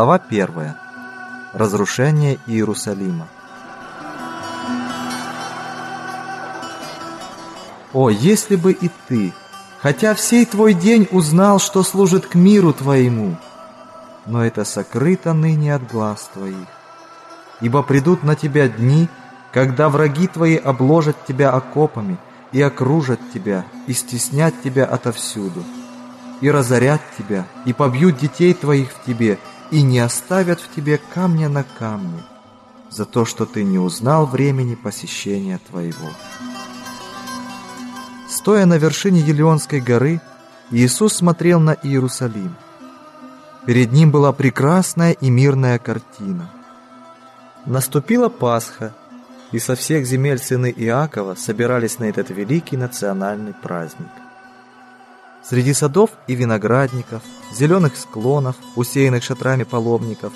Глава 1. Разрушение Иерусалима. О, если бы и ты, хотя всей твой день узнал, что служит к миру твоему, но это сокрыто ныне от глаз твоих. Ибо придут на тебя дни, когда враги твои обложат тебя окопами и окружат тебя, и стеснят тебя отовсюду, и разорят тебя, и побьют детей твоих в тебе, и не оставят в тебе камня на камне, за то, что ты не узнал времени посещения твоего. Стоя на вершине Елеонской горы, Иисус смотрел на Иерусалим. Перед ним была прекрасная и мирная картина. Наступила Пасха, и со всех земель сыны Иакова собирались на этот великий национальный праздник. Среди садов и виноградников, зеленых склонов, усеянных шатрами паломников,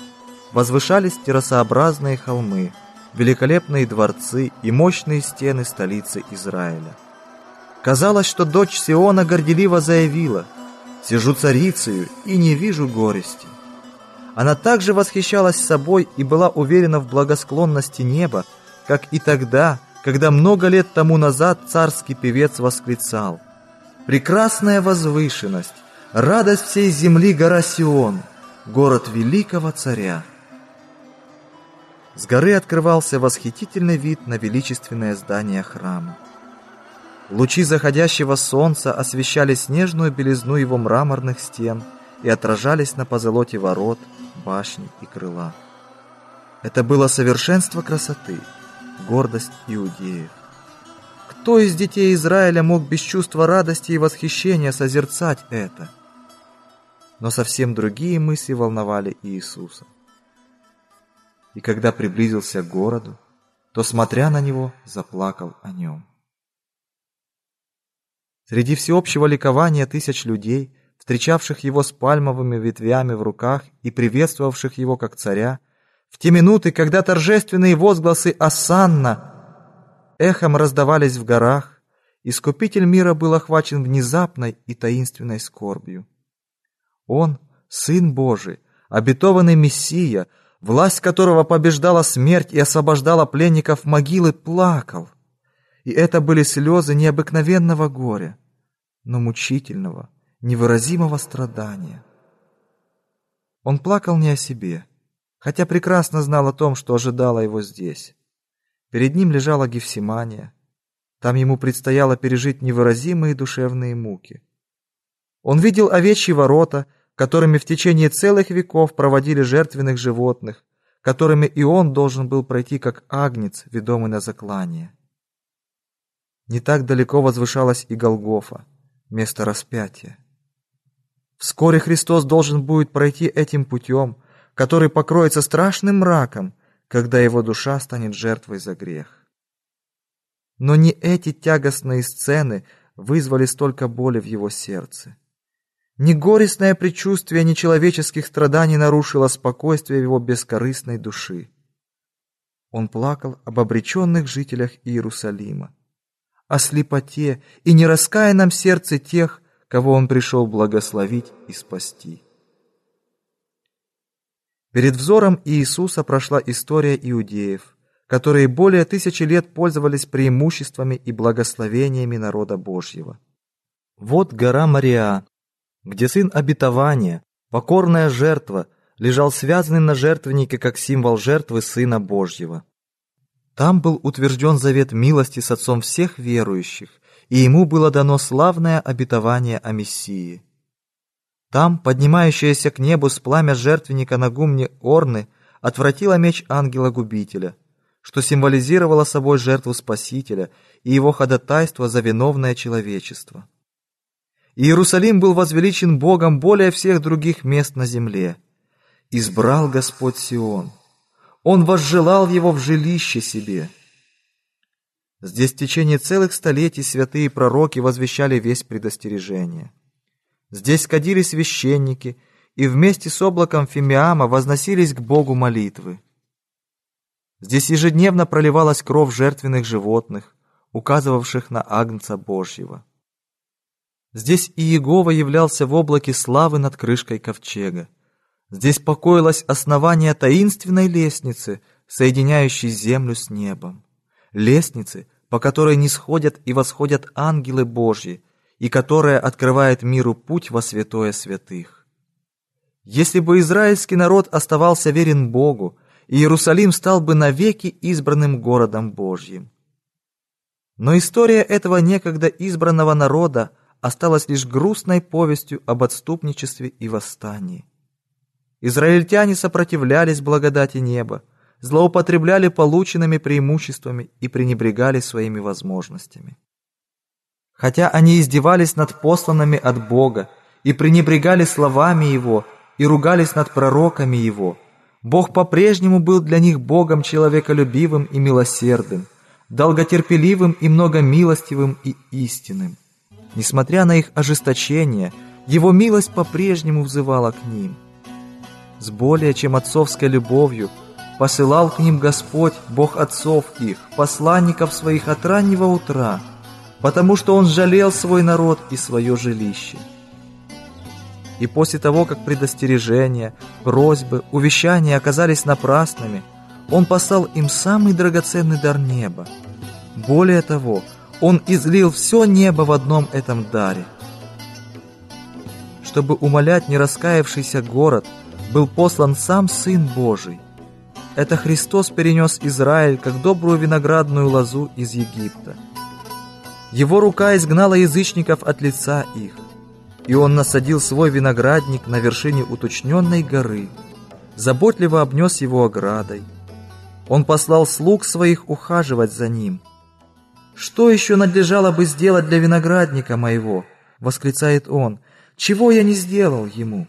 возвышались террасообразные холмы, великолепные дворцы и мощные стены столицы Израиля. Казалось, что дочь Сиона горделиво заявила «Сижу царицею и не вижу горести». Она также восхищалась собой и была уверена в благосклонности неба, как и тогда, когда много лет тому назад царский певец восклицал прекрасная возвышенность, радость всей земли гора Сион, город великого царя. С горы открывался восхитительный вид на величественное здание храма. Лучи заходящего солнца освещали снежную белизну его мраморных стен и отражались на позолоте ворот, башни и крыла. Это было совершенство красоты, гордость иудеев. Кто из детей Израиля мог без чувства радости и восхищения созерцать это? Но совсем другие мысли волновали Иисуса. И когда приблизился к городу, то, смотря на него, заплакал о нем. Среди всеобщего ликования тысяч людей, встречавших его с пальмовыми ветвями в руках и приветствовавших его как царя, в те минуты, когда торжественные возгласы «Асанна» эхом раздавались в горах, Искупитель мира был охвачен внезапной и таинственной скорбью. Он, Сын Божий, обетованный Мессия, власть которого побеждала смерть и освобождала пленников могилы, плакал. И это были слезы необыкновенного горя, но мучительного, невыразимого страдания. Он плакал не о себе, хотя прекрасно знал о том, что ожидало его здесь. Перед ним лежала Гефсимания. Там ему предстояло пережить невыразимые душевные муки. Он видел овечьи ворота, которыми в течение целых веков проводили жертвенных животных, которыми и он должен был пройти как агнец, ведомый на заклание. Не так далеко возвышалась и Голгофа, место распятия. Вскоре Христос должен будет пройти этим путем, который покроется страшным мраком, когда его душа станет жертвой за грех. Но не эти тягостные сцены вызвали столько боли в его сердце. Ни горестное предчувствие нечеловеческих страданий нарушило спокойствие его бескорыстной души. Он плакал об обреченных жителях Иерусалима, о слепоте и нераскаянном сердце тех, кого он пришел благословить и спасти. Перед взором Иисуса прошла история иудеев, которые более тысячи лет пользовались преимуществами и благословениями народа Божьего. Вот гора Мария, где сын обетования, покорная жертва, лежал связанный на жертвеннике как символ жертвы Сына Божьего. Там был утвержден завет милости с отцом всех верующих, и ему было дано славное обетование о Мессии. Там, поднимающаяся к небу с пламя жертвенника на гумне Орны, отвратила меч ангела-губителя, что символизировало собой жертву Спасителя и его ходатайство за виновное человечество. Иерусалим был возвеличен Богом более всех других мест на земле. Избрал Господь Сион. Он возжелал его в жилище себе. Здесь в течение целых столетий святые пророки возвещали весь предостережение. Здесь кадили священники, и вместе с облаком Фимиама возносились к Богу молитвы. Здесь ежедневно проливалась кровь жертвенных животных, указывавших на Агнца Божьего. Здесь и Иегова являлся в облаке славы над крышкой ковчега. Здесь покоилось основание таинственной лестницы, соединяющей землю с небом. Лестницы, по которой не сходят и восходят ангелы Божьи, и которая открывает миру путь во святое святых. Если бы израильский народ оставался верен Богу, Иерусалим стал бы навеки избранным городом Божьим. Но история этого некогда избранного народа осталась лишь грустной повестью об отступничестве и восстании. Израильтяне сопротивлялись благодати неба, злоупотребляли полученными преимуществами и пренебрегали своими возможностями. Хотя они издевались над посланными от Бога и пренебрегали словами Его и ругались над пророками Его, Бог по-прежнему был для них Богом человеколюбивым и милосердным, долготерпеливым и многомилостивым и истинным. Несмотря на их ожесточение, Его милость по-прежнему взывала к ним. С более чем отцовской любовью посылал к ним Господь, Бог отцов их, посланников своих от раннего утра – потому что он жалел свой народ и свое жилище. И после того, как предостережения, просьбы, увещания оказались напрасными, он послал им самый драгоценный дар неба. Более того, он излил все небо в одном этом даре. Чтобы умолять нераскаявшийся город, был послан сам Сын Божий. Это Христос перенес Израиль, как добрую виноградную лозу из Египта. Его рука изгнала язычников от лица их, и он насадил свой виноградник на вершине уточненной горы, заботливо обнес его оградой. Он послал слуг своих ухаживать за ним. «Что еще надлежало бы сделать для виноградника моего?» — восклицает он. «Чего я не сделал ему?»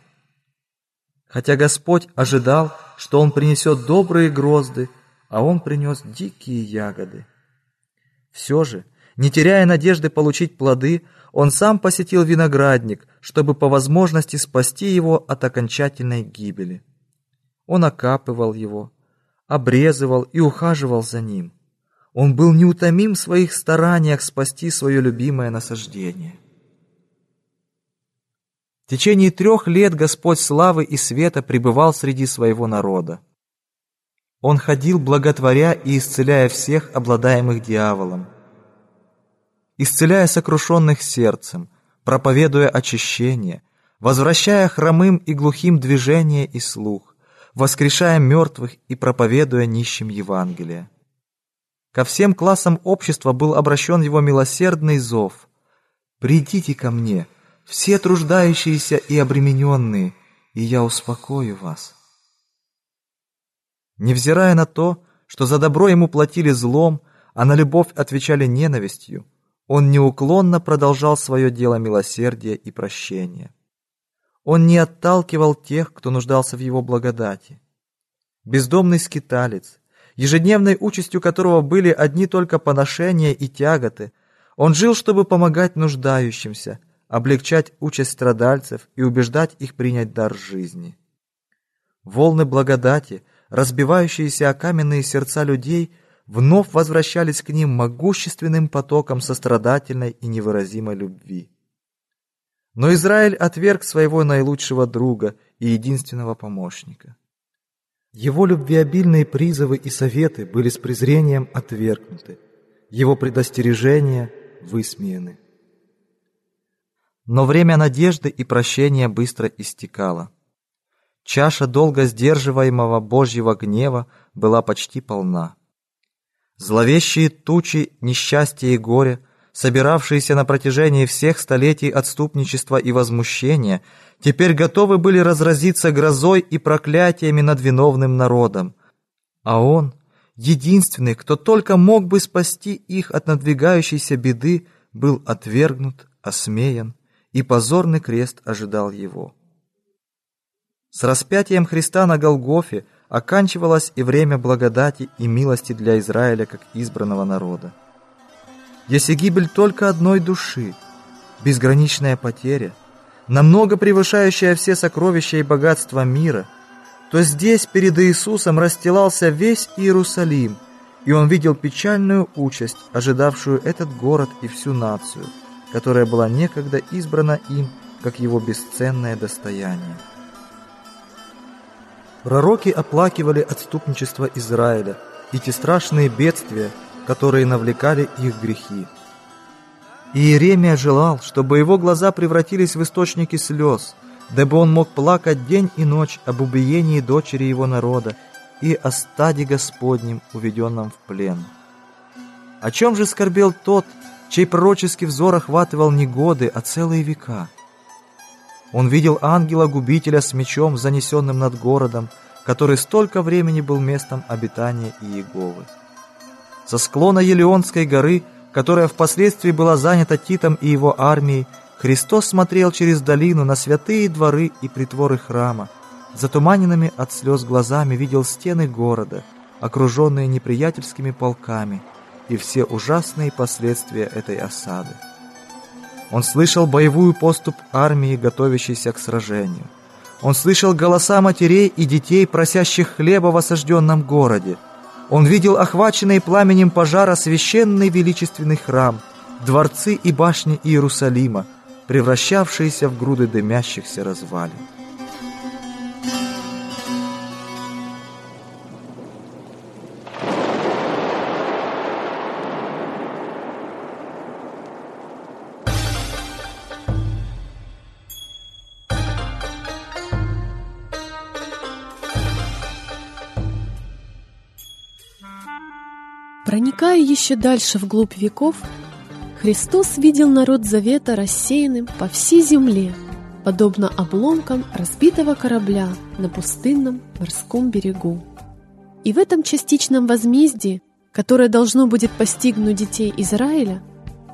Хотя Господь ожидал, что он принесет добрые грозды, а он принес дикие ягоды. Все же, не теряя надежды получить плоды, он сам посетил виноградник, чтобы по возможности спасти его от окончательной гибели. Он окапывал его, обрезывал и ухаживал за ним. Он был неутомим в своих стараниях спасти свое любимое насаждение. В течение трех лет Господь славы и света пребывал среди своего народа. Он ходил, благотворя и исцеляя всех, обладаемых дьяволом исцеляя сокрушенных сердцем, проповедуя очищение, возвращая хромым и глухим движение и слух, воскрешая мертвых и проповедуя нищим Евангелие. Ко всем классам общества был обращен его милосердный зов. «Придите ко мне, все труждающиеся и обремененные, и я успокою вас». Невзирая на то, что за добро ему платили злом, а на любовь отвечали ненавистью, он неуклонно продолжал свое дело милосердия и прощения. Он не отталкивал тех, кто нуждался в его благодати. Бездомный скиталец, ежедневной участью которого были одни только поношения и тяготы, он жил, чтобы помогать нуждающимся, облегчать участь страдальцев и убеждать их принять дар жизни. Волны благодати, разбивающиеся о каменные сердца людей – вновь возвращались к ним могущественным потоком сострадательной и невыразимой любви. Но Израиль отверг своего наилучшего друга и единственного помощника. Его любвеобильные призывы и советы были с презрением отвергнуты, его предостережения высмеяны. Но время надежды и прощения быстро истекало. Чаша долго сдерживаемого Божьего гнева была почти полна. Зловещие тучи несчастья и горя, собиравшиеся на протяжении всех столетий отступничества и возмущения, теперь готовы были разразиться грозой и проклятиями над виновным народом. А он, единственный, кто только мог бы спасти их от надвигающейся беды, был отвергнут, осмеян, и позорный крест ожидал его. С распятием Христа на Голгофе оканчивалось и время благодати и милости для Израиля как избранного народа. Если гибель только одной души, безграничная потеря, намного превышающая все сокровища и богатства мира, то здесь перед Иисусом расстилался весь Иерусалим, и он видел печальную участь, ожидавшую этот город и всю нацию, которая была некогда избрана им как его бесценное достояние. Пророки оплакивали отступничество Израиля и те страшные бедствия, которые навлекали их грехи. Иеремия желал, чтобы его глаза превратились в источники слез, дабы он мог плакать день и ночь об убиении дочери его народа и о стаде Господнем, уведенном в плен. О чем же скорбел тот, чей пророческий взор охватывал не годы, а целые века? Он видел ангела-губителя с мечом, занесенным над городом, который столько времени был местом обитания Иеговы. Со склона Елеонской горы, которая впоследствии была занята Титом и его армией, Христос смотрел через долину на святые дворы и притворы храма. Затуманенными от слез глазами видел стены города, окруженные неприятельскими полками, и все ужасные последствия этой осады. Он слышал боевую поступ армии, готовящейся к сражению. Он слышал голоса матерей и детей, просящих хлеба в осажденном городе. Он видел охваченный пламенем пожара священный величественный храм, дворцы и башни Иерусалима, превращавшиеся в груды дымящихся развалин. Еще дальше вглубь веков, Христос видел народ Завета рассеянным по всей земле, подобно обломкам разбитого корабля на пустынном морском берегу. И в этом частичном возмездии, которое должно будет постигнуть детей Израиля,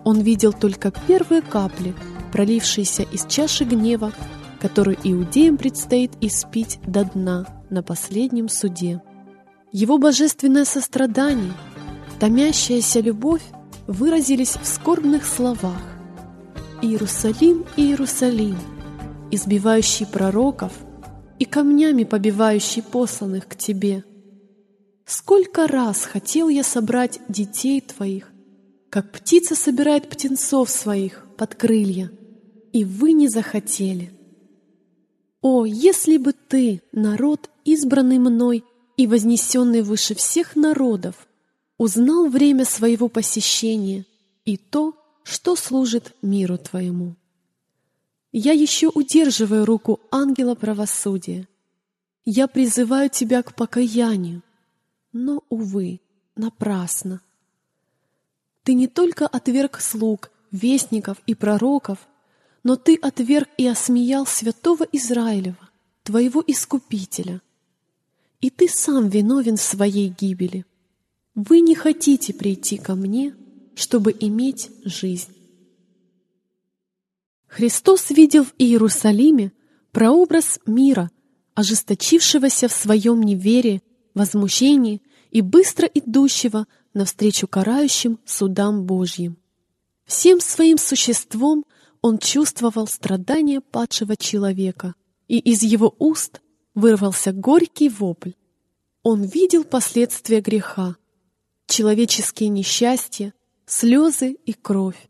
он видел только первые капли, пролившиеся из чаши гнева, которую иудеям предстоит испить до дна на последнем суде. Его божественное сострадание – томящаяся любовь выразились в скорбных словах. «Иерусалим, Иерусалим, избивающий пророков и камнями побивающий посланных к тебе. Сколько раз хотел я собрать детей твоих, как птица собирает птенцов своих под крылья, и вы не захотели. О, если бы ты, народ, избранный мной и вознесенный выше всех народов, узнал время своего посещения и то, что служит миру Твоему. Я еще удерживаю руку ангела правосудия. Я призываю Тебя к покаянию, но, увы, напрасно. Ты не только отверг слуг, вестников и пророков, но Ты отверг и осмеял святого Израилева, Твоего Искупителя. И Ты сам виновен в своей гибели. Вы не хотите прийти ко мне, чтобы иметь жизнь. Христос видел в Иерусалиме прообраз мира, ожесточившегося в своем неверии, возмущении и быстро идущего навстречу карающим судам Божьим. Всем своим существом он чувствовал страдания падшего человека, и из его уст вырвался горький вопль. Он видел последствия греха, человеческие несчастья, слезы и кровь.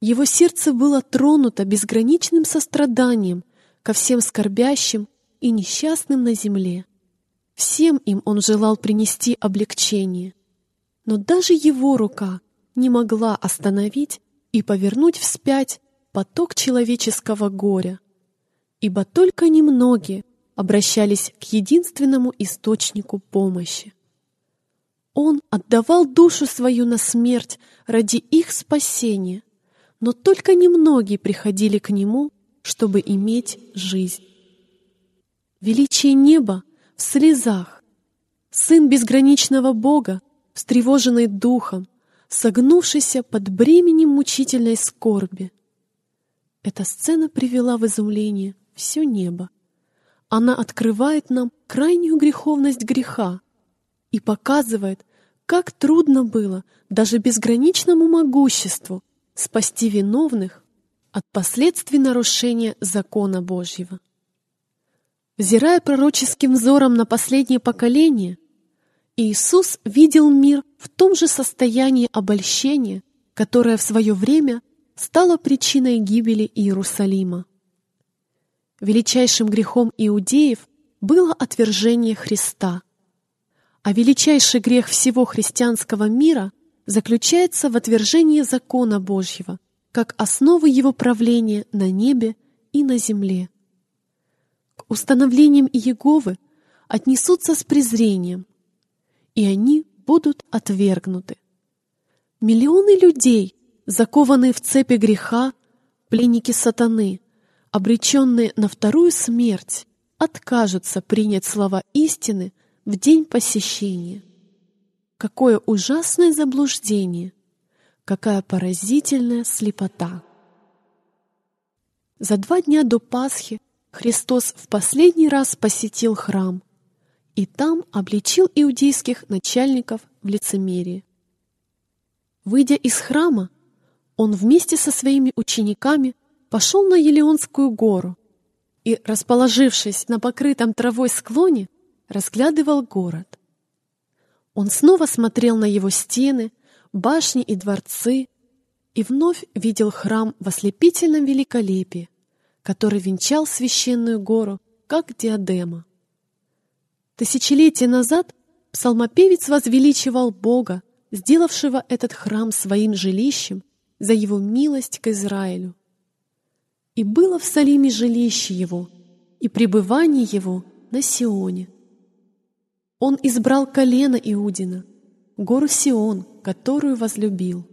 Его сердце было тронуто безграничным состраданием ко всем скорбящим и несчастным на земле. Всем им он желал принести облегчение. Но даже его рука не могла остановить и повернуть вспять поток человеческого горя, ибо только немногие обращались к единственному источнику помощи. Он отдавал душу свою на смерть ради их спасения, но только немногие приходили к Нему, чтобы иметь жизнь. Величие неба в слезах, Сын безграничного Бога, встревоженный духом, согнувшийся под бременем мучительной скорби. Эта сцена привела в изумление все небо. Она открывает нам крайнюю греховность греха, и показывает, как трудно было даже безграничному могуществу спасти виновных от последствий нарушения закона Божьего. Взирая пророческим взором на последнее поколение, Иисус видел мир в том же состоянии обольщения, которое в свое время стало причиной гибели Иерусалима. Величайшим грехом иудеев было отвержение Христа. А величайший грех всего христианского мира заключается в отвержении закона Божьего, как основы его правления на небе и на земле. К установлениям Иеговы отнесутся с презрением, и они будут отвергнуты. Миллионы людей, закованные в цепи греха, пленники сатаны, обреченные на вторую смерть, откажутся принять слова истины в день посещения. Какое ужасное заблуждение! Какая поразительная слепота! За два дня до Пасхи Христос в последний раз посетил храм и там обличил иудейских начальников в лицемерии. Выйдя из храма, он вместе со своими учениками пошел на Елеонскую гору и, расположившись на покрытом травой склоне, разглядывал город. Он снова смотрел на его стены, башни и дворцы и вновь видел храм в ослепительном великолепии, который венчал священную гору, как диадема. Тысячелетия назад псалмопевец возвеличивал Бога, сделавшего этот храм своим жилищем за его милость к Израилю. И было в Салиме жилище его, и пребывание его на Сионе. Он избрал колено Иудина, гору Сион, которую возлюбил,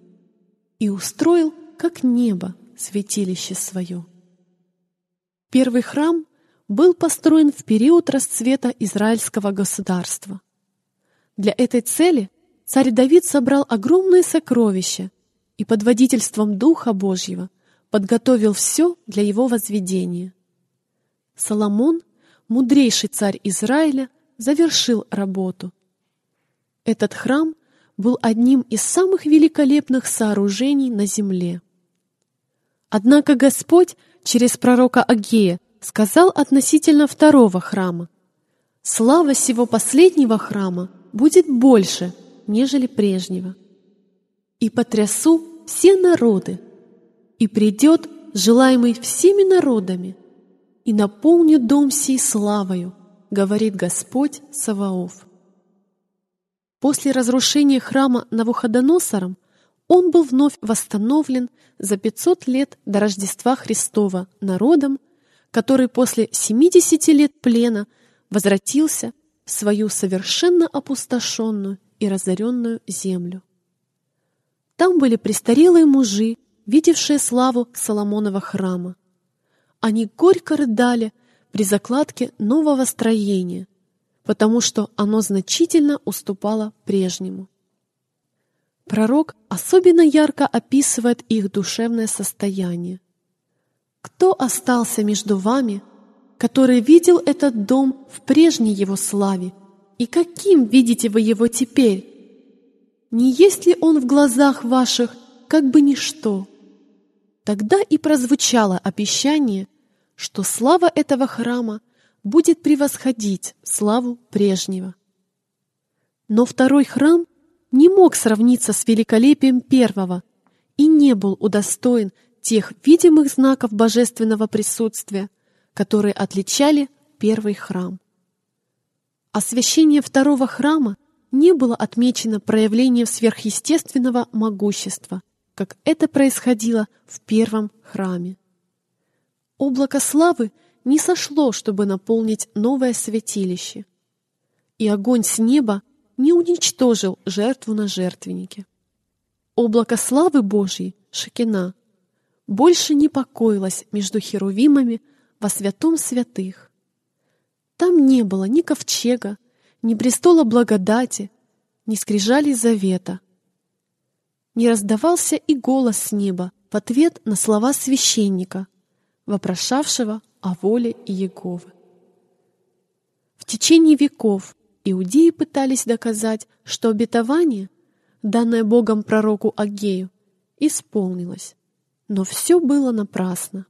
и устроил, как небо, святилище свое. Первый храм был построен в период расцвета израильского государства. Для этой цели царь Давид собрал огромные сокровища и под водительством Духа Божьего подготовил все для его возведения. Соломон, мудрейший царь Израиля, завершил работу. Этот храм был одним из самых великолепных сооружений на земле. Однако Господь через пророка Агея сказал относительно второго храма, «Слава сего последнего храма будет больше, нежели прежнего. И потрясу все народы, и придет желаемый всеми народами, и наполню дом сей славою, говорит Господь Саваоф. После разрушения храма Навуходоносором он был вновь восстановлен за 500 лет до Рождества Христова народом, который после 70 лет плена возвратился в свою совершенно опустошенную и разоренную землю. Там были престарелые мужи, видевшие славу Соломонова храма. Они горько рыдали при закладке нового строения, потому что оно значительно уступало прежнему. Пророк особенно ярко описывает их душевное состояние. «Кто остался между вами, который видел этот дом в прежней его славе, и каким видите вы его теперь? Не есть ли он в глазах ваших как бы ничто?» Тогда и прозвучало обещание, что слава этого храма будет превосходить славу прежнего. Но второй храм не мог сравниться с великолепием первого и не был удостоен тех видимых знаков божественного присутствия, которые отличали первый храм. Освящение второго храма не было отмечено проявлением сверхъестественного могущества, как это происходило в первом храме. Облако славы не сошло, чтобы наполнить новое святилище, и огонь с неба не уничтожил жертву на жертвеннике. Облако славы Божьей, Шакина, больше не покоилось между херувимами во святом святых. Там не было ни ковчега, ни престола благодати, ни скрижали завета. Не раздавался и голос с неба в ответ на слова священника, вопрошавшего о воле Иеговы. В течение веков иудеи пытались доказать, что обетование, данное Богом пророку Агею, исполнилось, но все было напрасно.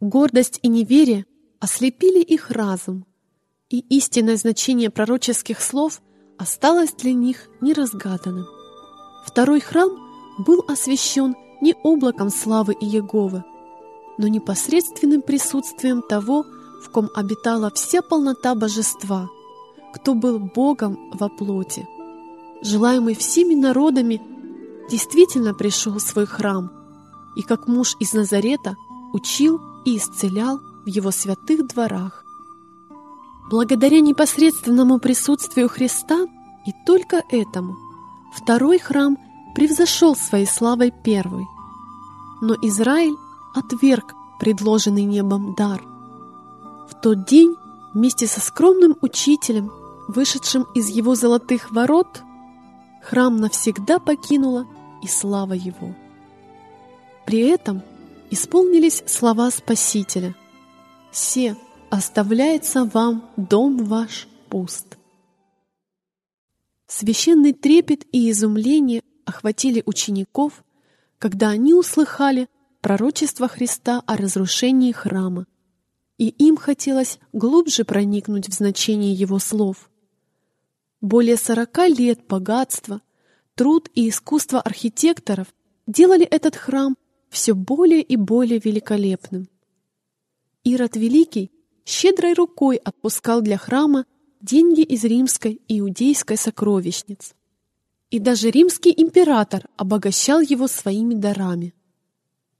Гордость и неверие ослепили их разум, и истинное значение пророческих слов осталось для них неразгаданным. Второй храм был освящен не облаком славы Иеговы, но непосредственным присутствием того, в ком обитала вся полнота божества, кто был Богом во плоти. Желаемый всеми народами действительно пришел в свой храм и как муж из Назарета учил и исцелял в его святых дворах. Благодаря непосредственному присутствию Христа и только этому второй храм превзошел своей славой первый. Но Израиль отверг предложенный небом дар. В тот день вместе со скромным учителем, вышедшим из его золотых ворот, храм навсегда покинула и слава его. При этом исполнились слова Спасителя «Се оставляется вам дом ваш пуст». Священный трепет и изумление охватили учеников, когда они услыхали пророчество Христа о разрушении храма, и им хотелось глубже проникнуть в значение его слов. Более сорока лет богатства, труд и искусство архитекторов делали этот храм все более и более великолепным. Ирод Великий щедрой рукой отпускал для храма деньги из римской и иудейской сокровищниц. И даже римский император обогащал его своими дарами.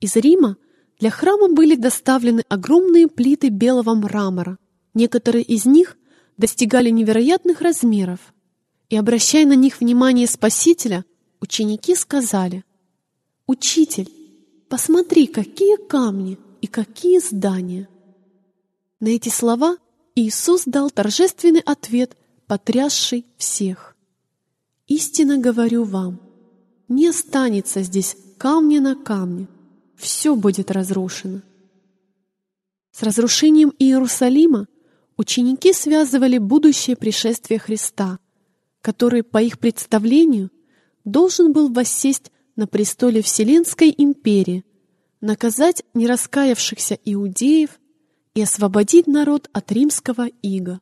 Из Рима для храма были доставлены огромные плиты белого мрамора. Некоторые из них достигали невероятных размеров. И, обращая на них внимание Спасителя, ученики сказали, «Учитель, посмотри, какие камни и какие здания!» На эти слова Иисус дал торжественный ответ, потрясший всех. «Истинно говорю вам, не останется здесь камня на камне, все будет разрушено». С разрушением Иерусалима ученики связывали будущее пришествие Христа, который, по их представлению, должен был воссесть на престоле Вселенской империи, наказать нераскаявшихся иудеев и освободить народ от римского ига.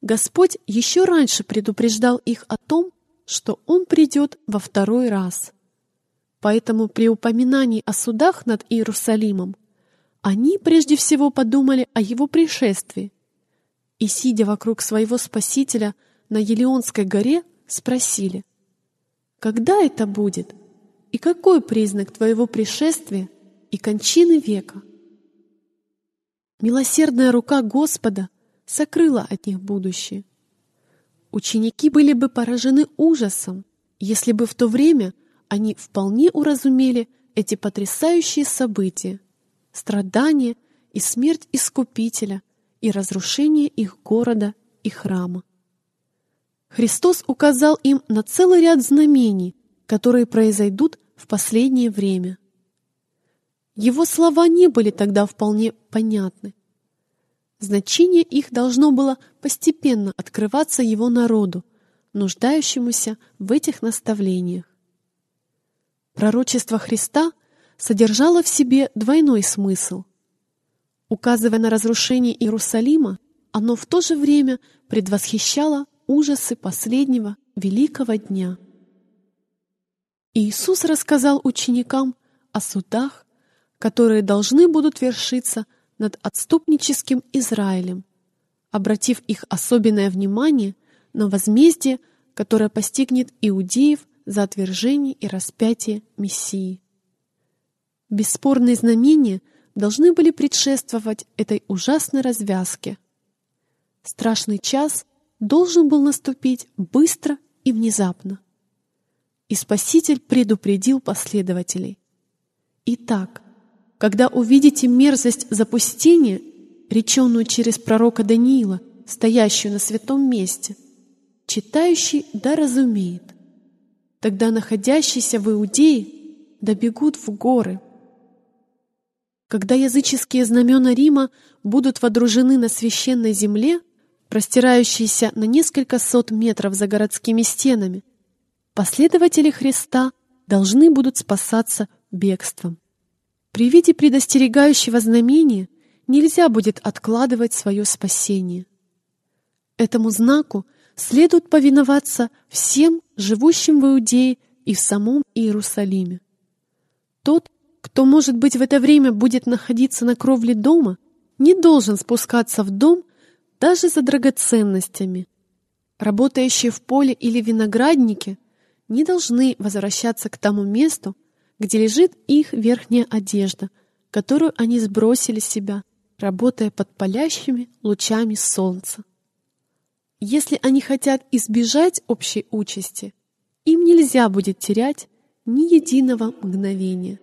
Господь еще раньше предупреждал их о том, что Он придет во второй раз. Поэтому при упоминании о судах над Иерусалимом они прежде всего подумали о Его пришествии и, сидя вокруг своего Спасителя на Елеонской горе, спросили, «Когда это будет? И какой признак Твоего пришествия и кончины века?» Милосердная рука Господа сокрыла от них будущее. Ученики были бы поражены ужасом, если бы в то время они вполне уразумели эти потрясающие события, страдания и смерть Искупителя и разрушение их города и храма. Христос указал им на целый ряд знамений, которые произойдут в последнее время. Его слова не были тогда вполне понятны. Значение их должно было постепенно открываться его народу, нуждающемуся в этих наставлениях. Пророчество Христа содержало в себе двойной смысл. Указывая на разрушение Иерусалима, оно в то же время предвосхищало ужасы последнего великого дня. Иисус рассказал ученикам о судах, которые должны будут вершиться над отступническим Израилем, обратив их особенное внимание на возмездие, которое постигнет иудеев за отвержение и распятие Мессии. Бесспорные знамения должны были предшествовать этой ужасной развязке. Страшный час должен был наступить быстро и внезапно. И Спаситель предупредил последователей. Итак, когда увидите мерзость запустения, реченную через пророка Даниила, стоящую на святом месте, читающий да разумеет. Тогда находящиеся в Иудее добегут в горы. Когда языческие знамена Рима будут водружены на священной земле, простирающейся на несколько сот метров за городскими стенами, последователи Христа должны будут спасаться бегством. При виде предостерегающего знамения нельзя будет откладывать свое спасение. Этому знаку следует повиноваться всем живущим в Иудее и в самом Иерусалиме. Тот, кто, может быть, в это время будет находиться на кровле дома, не должен спускаться в дом даже за драгоценностями. Работающие в поле или винограднике не должны возвращаться к тому месту, где лежит их верхняя одежда, которую они сбросили с себя, работая под палящими лучами солнца. Если они хотят избежать общей участи, им нельзя будет терять ни единого мгновения.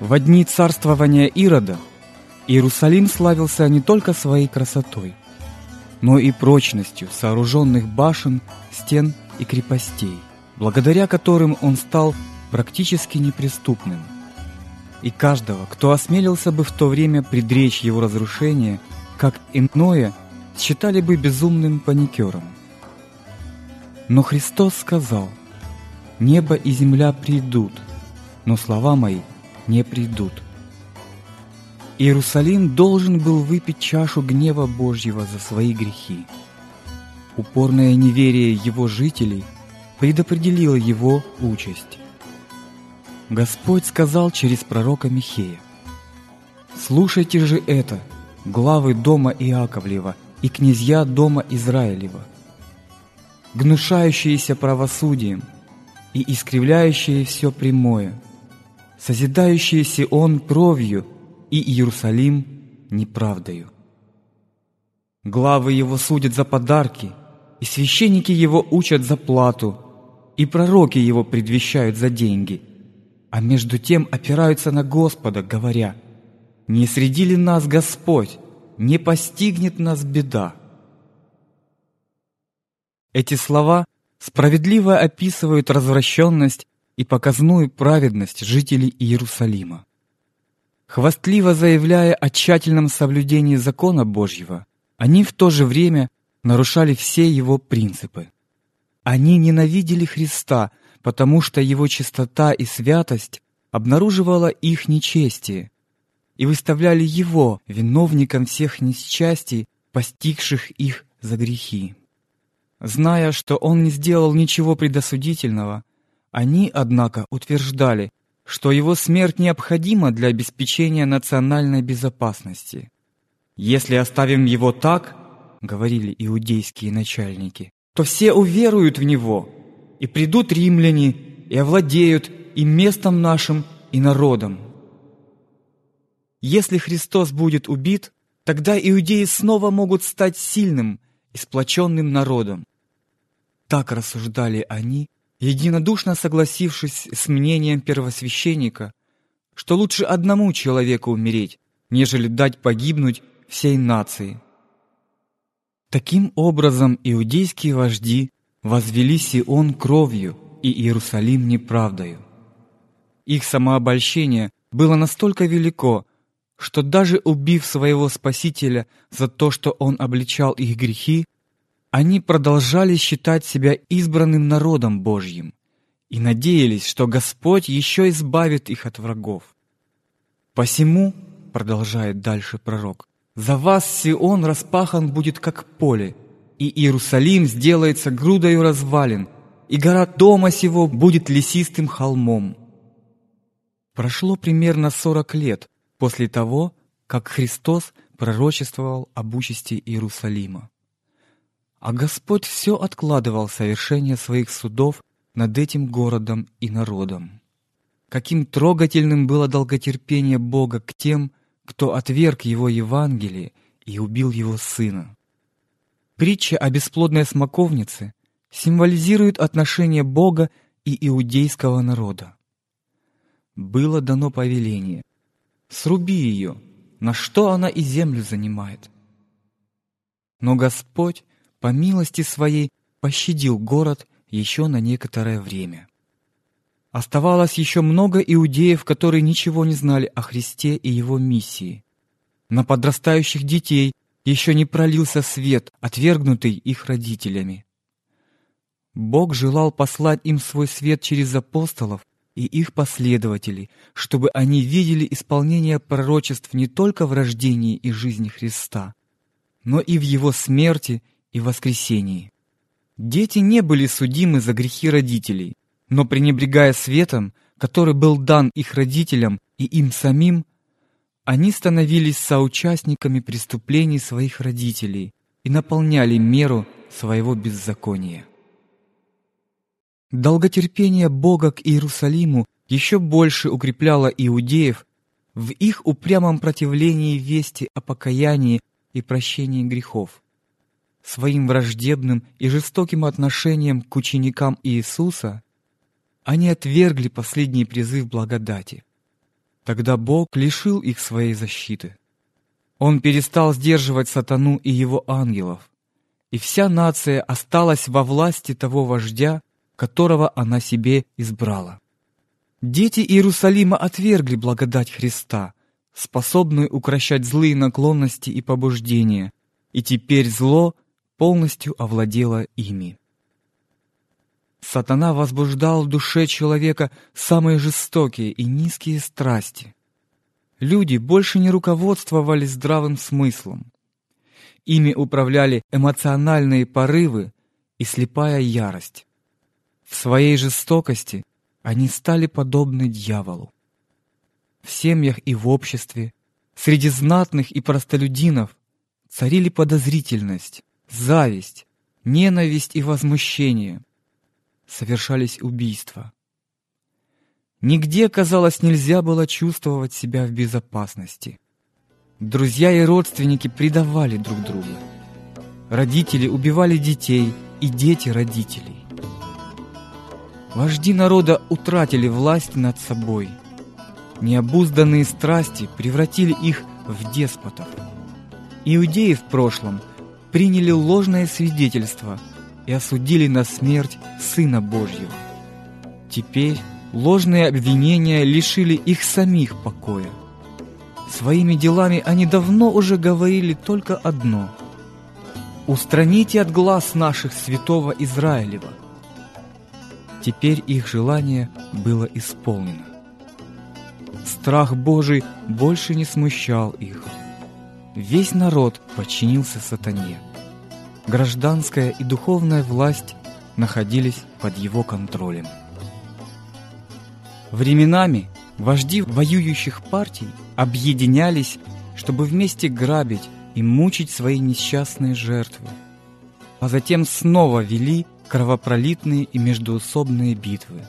В дни царствования Ирода Иерусалим славился не только своей красотой, но и прочностью сооруженных башен, стен и крепостей, благодаря которым он стал практически неприступным. И каждого, кто осмелился бы в то время предречь его разрушение, как иное, считали бы безумным паникером. Но Христос сказал, «Небо и земля придут, но слова мои не придут. Иерусалим должен был выпить чашу гнева Божьего за свои грехи. Упорное неверие его жителей предопределило его участь. Господь сказал через пророка Михея, «Слушайте же это, главы дома Иаковлева и князья дома Израилева, гнушающиеся правосудием и искривляющие все прямое, созидающие Сион кровью и Иерусалим неправдою. Главы его судят за подарки, и священники его учат за плату, и пророки его предвещают за деньги, а между тем опираются на Господа, говоря, «Не среди ли нас Господь? Не постигнет нас беда». Эти слова справедливо описывают развращенность и показную праведность жителей Иерусалима. Хвастливо заявляя о тщательном соблюдении закона Божьего, они в то же время нарушали все его принципы. Они ненавидели Христа, потому что его чистота и святость обнаруживала их нечестие, и выставляли его виновником всех несчастий, постигших их за грехи. Зная, что он не сделал ничего предосудительного, они, однако, утверждали, что его смерть необходима для обеспечения национальной безопасности. «Если оставим его так, — говорили иудейские начальники, — то все уверуют в него, и придут римляне, и овладеют и местом нашим, и народом. Если Христос будет убит, тогда иудеи снова могут стать сильным и сплоченным народом. Так рассуждали они, единодушно согласившись с мнением первосвященника, что лучше одному человеку умереть, нежели дать погибнуть всей нации. Таким образом, иудейские вожди возвели Сион кровью и Иерусалим неправдою. Их самообольщение было настолько велико, что даже убив своего Спасителя за то, что Он обличал их грехи, они продолжали считать себя избранным народом Божьим и надеялись, что Господь еще избавит их от врагов. «Посему, — продолжает дальше пророк, — за вас Сион распахан будет как поле, и Иерусалим сделается грудою развалин, и гора дома сего будет лесистым холмом». Прошло примерно сорок лет после того, как Христос пророчествовал об участи Иерусалима. А Господь все откладывал совершение своих судов над этим городом и народом. Каким трогательным было долготерпение Бога к тем, кто отверг Его Евангелие и убил Его Сына. Притча о бесплодной смоковнице символизирует отношение Бога и иудейского народа. Было дано повеление «Сруби ее, на что она и землю занимает». Но Господь по милости своей пощадил город еще на некоторое время. Оставалось еще много иудеев, которые ничего не знали о Христе и Его миссии. На подрастающих детей еще не пролился свет, отвергнутый их родителями. Бог желал послать им свой свет через апостолов и их последователей, чтобы они видели исполнение пророчеств не только в рождении и жизни Христа, но и в Его смерти и воскресении. Дети не были судимы за грехи родителей, но пренебрегая светом, который был дан их родителям и им самим, они становились соучастниками преступлений своих родителей и наполняли меру своего беззакония. Долготерпение Бога к Иерусалиму еще больше укрепляло иудеев в их упрямом противлении вести о покаянии и прощении грехов. Своим враждебным и жестоким отношением к ученикам Иисуса они отвергли последний призыв благодати. Тогда Бог лишил их своей защиты. Он перестал сдерживать сатану и его ангелов, и вся нация осталась во власти того вождя, которого она себе избрала. Дети Иерусалима отвергли благодать Христа, способную укращать злые наклонности и побуждения, и теперь зло полностью овладело ими. Сатана возбуждал в душе человека самые жестокие и низкие страсти. Люди больше не руководствовались здравым смыслом. Ими управляли эмоциональные порывы и слепая ярость. В своей жестокости они стали подобны дьяволу. В семьях и в обществе, среди знатных и простолюдинов царили подозрительность, зависть, ненависть и возмущение. Совершались убийства. Нигде, казалось, нельзя было чувствовать себя в безопасности. Друзья и родственники предавали друг друга. Родители убивали детей и дети родителей. Вожди народа утратили власть над собой. Необузданные страсти превратили их в деспотов. Иудеи в прошлом приняли ложное свидетельство и осудили на смерть Сына Божьего. Теперь ложные обвинения лишили их самих покоя. Своими делами они давно уже говорили только одно – «Устраните от глаз наших святого Израилева». Теперь их желание было исполнено. Страх Божий больше не смущал их. Весь народ подчинился сатане. Гражданская и духовная власть находились под его контролем. Временами вожди воюющих партий объединялись, чтобы вместе грабить и мучить свои несчастные жертвы, а затем снова вели кровопролитные и междуусобные битвы.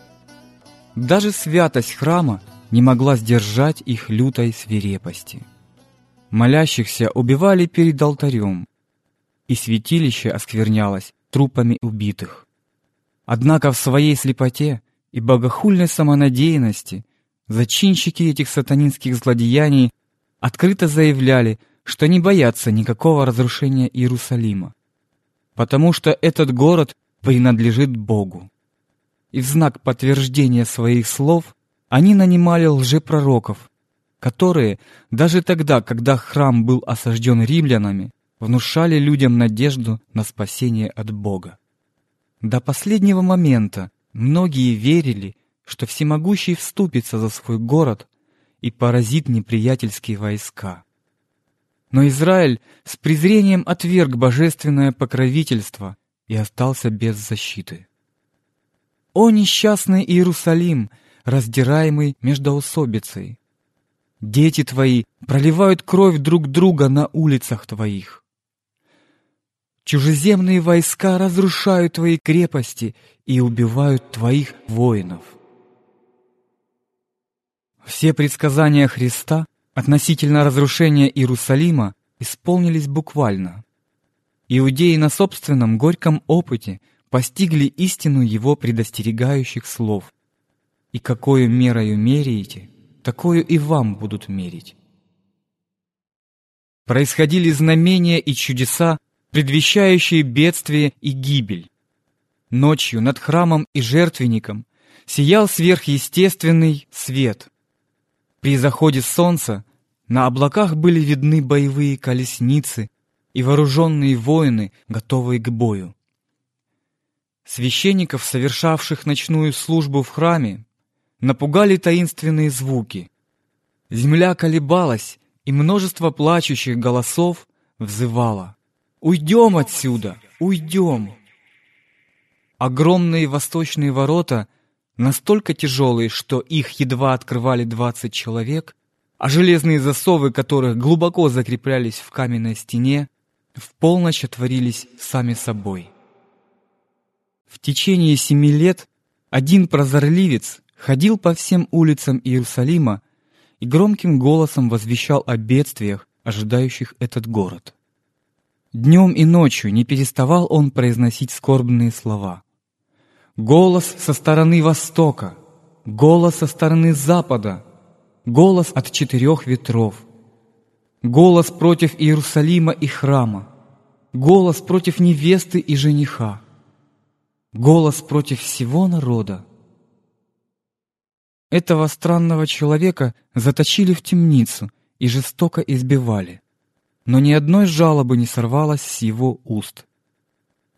Даже святость храма не могла сдержать их лютой свирепости. Молящихся убивали перед алтарем, и святилище осквернялось трупами убитых. Однако в своей слепоте и богохульной самонадеянности зачинщики этих сатанинских злодеяний открыто заявляли, что не боятся никакого разрушения Иерусалима, потому что этот город принадлежит Богу. И в знак подтверждения своих слов они нанимали лжепророков, которые даже тогда, когда храм был осажден римлянами, внушали людям надежду на спасение от Бога. До последнего момента многие верили, что Всемогущий вступится за свой город и поразит неприятельские войска. Но Израиль с презрением отверг божественное покровительство и остался без защиты. О несчастный Иерусалим, раздираемый междоусобицей! Дети твои проливают кровь друг друга на улицах твоих. Чужеземные войска разрушают твои крепости и убивают твоих воинов. Все предсказания Христа относительно разрушения Иерусалима исполнились буквально. Иудеи на собственном горьком опыте постигли истину его предостерегающих слов. «И какую мерою меряете, такую и вам будут мерить». Происходили знамения и чудеса, предвещающие бедствие и гибель. Ночью над храмом и жертвенником сиял сверхъестественный свет. При заходе солнца на облаках были видны боевые колесницы и вооруженные воины, готовые к бою. Священников, совершавших ночную службу в храме, напугали таинственные звуки. Земля колебалась, и множество плачущих голосов взывало «Уйдем отсюда! Уйдем!» Огромные восточные ворота, настолько тяжелые, что их едва открывали двадцать человек, а железные засовы которых глубоко закреплялись в каменной стене, в полночь отворились сами собой. В течение семи лет один прозорливец ходил по всем улицам Иерусалима и громким голосом возвещал о бедствиях, ожидающих этот город. Днем и ночью не переставал он произносить скорбные слова. Голос со стороны востока, голос со стороны запада, голос от четырех ветров, голос против Иерусалима и храма, голос против невесты и жениха, голос против всего народа. Этого странного человека заточили в темницу и жестоко избивали но ни одной жалобы не сорвалось с его уст.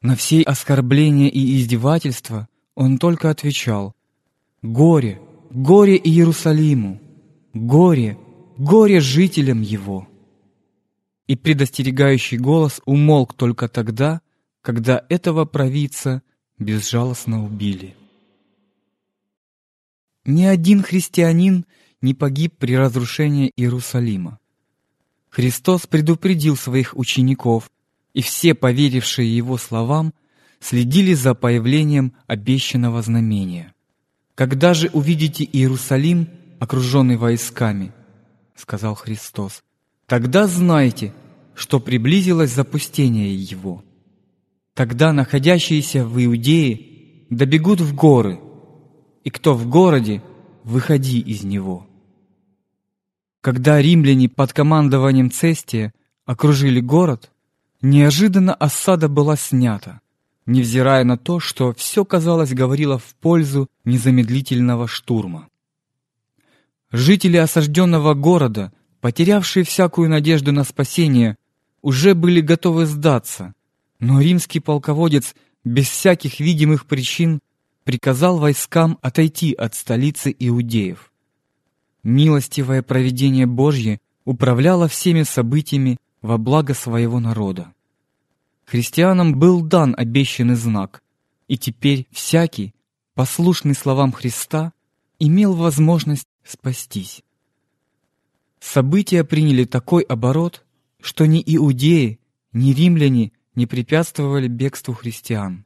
На все оскорбления и издевательства он только отвечал «Горе, горе Иерусалиму! Горе, горе жителям его!» И предостерегающий голос умолк только тогда, когда этого провидца безжалостно убили. Ни один христианин не погиб при разрушении Иерусалима. Христос предупредил своих учеников, и все, поверившие Его словам, следили за появлением обещанного знамения. «Когда же увидите Иерусалим, окруженный войсками, — сказал Христос, — тогда знайте, что приблизилось запустение его. Тогда находящиеся в Иудее добегут в горы, и кто в городе, выходи из него». Когда римляне под командованием Цестия окружили город, неожиданно осада была снята, невзирая на то, что все, казалось, говорило в пользу незамедлительного штурма. Жители осажденного города, потерявшие всякую надежду на спасение, уже были готовы сдаться, но римский полководец без всяких видимых причин приказал войскам отойти от столицы иудеев милостивое провидение Божье управляло всеми событиями во благо своего народа. Христианам был дан обещанный знак, и теперь всякий, послушный словам Христа, имел возможность спастись. События приняли такой оборот, что ни иудеи, ни римляне не препятствовали бегству христиан.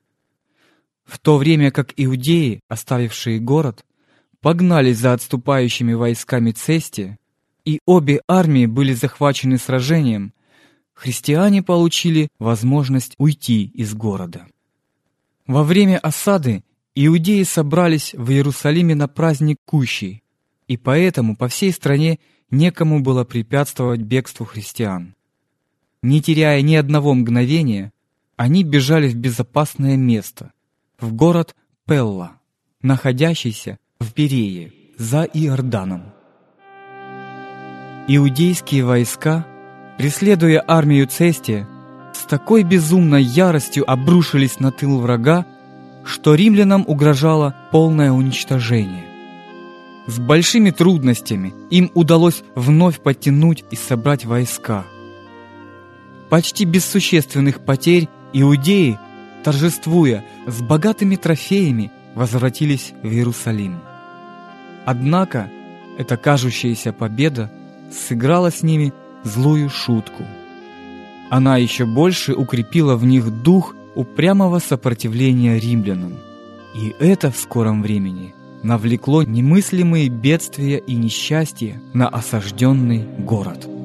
В то время как иудеи, оставившие город, погнались за отступающими войсками Цести, и обе армии были захвачены сражением, христиане получили возможность уйти из города. Во время осады иудеи собрались в Иерусалиме на праздник Кущи, и поэтому по всей стране некому было препятствовать бегству христиан. Не теряя ни одного мгновения, они бежали в безопасное место, в город Пелла, находящийся в Берее, за Иорданом. Иудейские войска, преследуя армию Цестия, с такой безумной яростью обрушились на тыл врага, что римлянам угрожало полное уничтожение. С большими трудностями им удалось вновь подтянуть и собрать войска. Почти без существенных потерь иудеи, торжествуя с богатыми трофеями, возвратились в Иерусалим. Однако эта кажущаяся победа сыграла с ними злую шутку. Она еще больше укрепила в них дух упрямого сопротивления римлянам. И это в скором времени навлекло немыслимые бедствия и несчастья на осажденный город.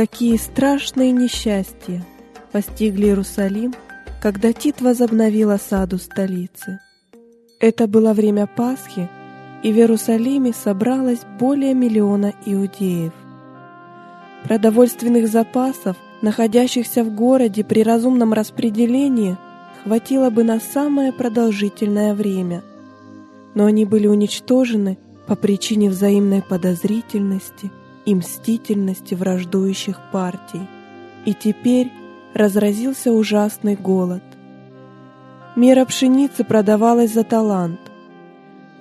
Какие страшные несчастья постигли Иерусалим, когда Тит возобновил осаду столицы. Это было время Пасхи, и в Иерусалиме собралось более миллиона иудеев. Продовольственных запасов, находящихся в городе при разумном распределении, хватило бы на самое продолжительное время, но они были уничтожены по причине взаимной подозрительности – и мстительности враждующих партий. И теперь разразился ужасный голод. Мера пшеницы продавалась за талант.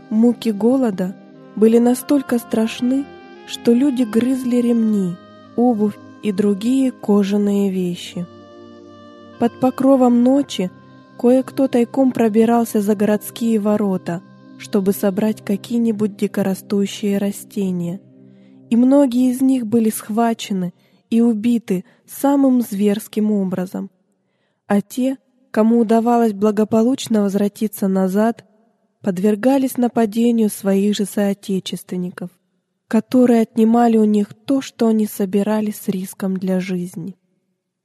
Муки голода были настолько страшны, что люди грызли ремни, обувь и другие кожаные вещи. Под покровом ночи кое-кто тайком пробирался за городские ворота, чтобы собрать какие-нибудь дикорастущие растения. И многие из них были схвачены и убиты самым зверским образом. А те, кому удавалось благополучно возвратиться назад, подвергались нападению своих же соотечественников, которые отнимали у них то, что они собирали с риском для жизни.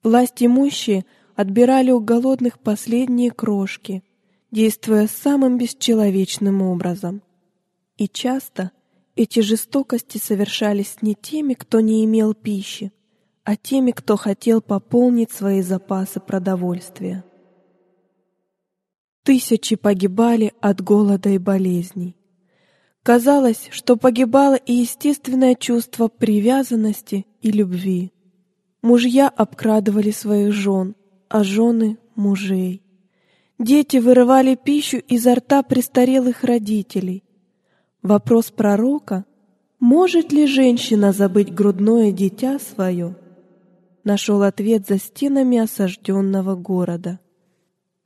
Власть имущие отбирали у голодных последние крошки, действуя самым бесчеловечным образом. И часто эти жестокости совершались не теми, кто не имел пищи, а теми, кто хотел пополнить свои запасы продовольствия. Тысячи погибали от голода и болезней. Казалось, что погибало и естественное чувство привязанности и любви. Мужья обкрадывали своих жен, а жены — мужей. Дети вырывали пищу изо рта престарелых родителей. Вопрос пророка «Может ли женщина забыть грудное дитя свое?» нашел ответ за стенами осажденного города.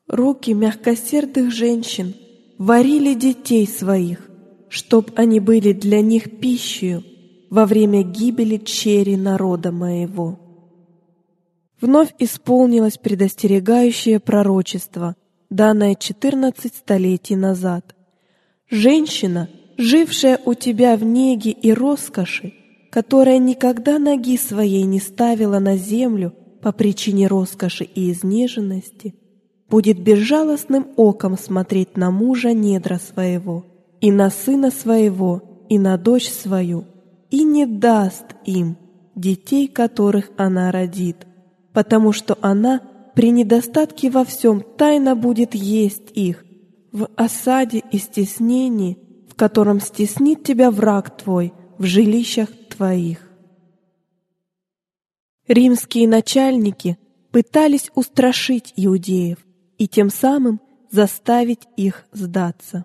Руки мягкосердых женщин варили детей своих, чтоб они были для них пищей во время гибели чери народа моего. Вновь исполнилось предостерегающее пророчество, данное четырнадцать столетий назад. Женщина, жившая у тебя в неге и роскоши, которая никогда ноги своей не ставила на землю по причине роскоши и изнеженности – будет безжалостным оком смотреть на мужа недра своего, и на сына своего, и на дочь свою, и не даст им детей, которых она родит, потому что она при недостатке во всем тайно будет есть их, в осаде и стеснении, котором стеснит тебя враг твой в жилищах твоих. Римские начальники пытались устрашить иудеев, и тем самым заставить их сдаться.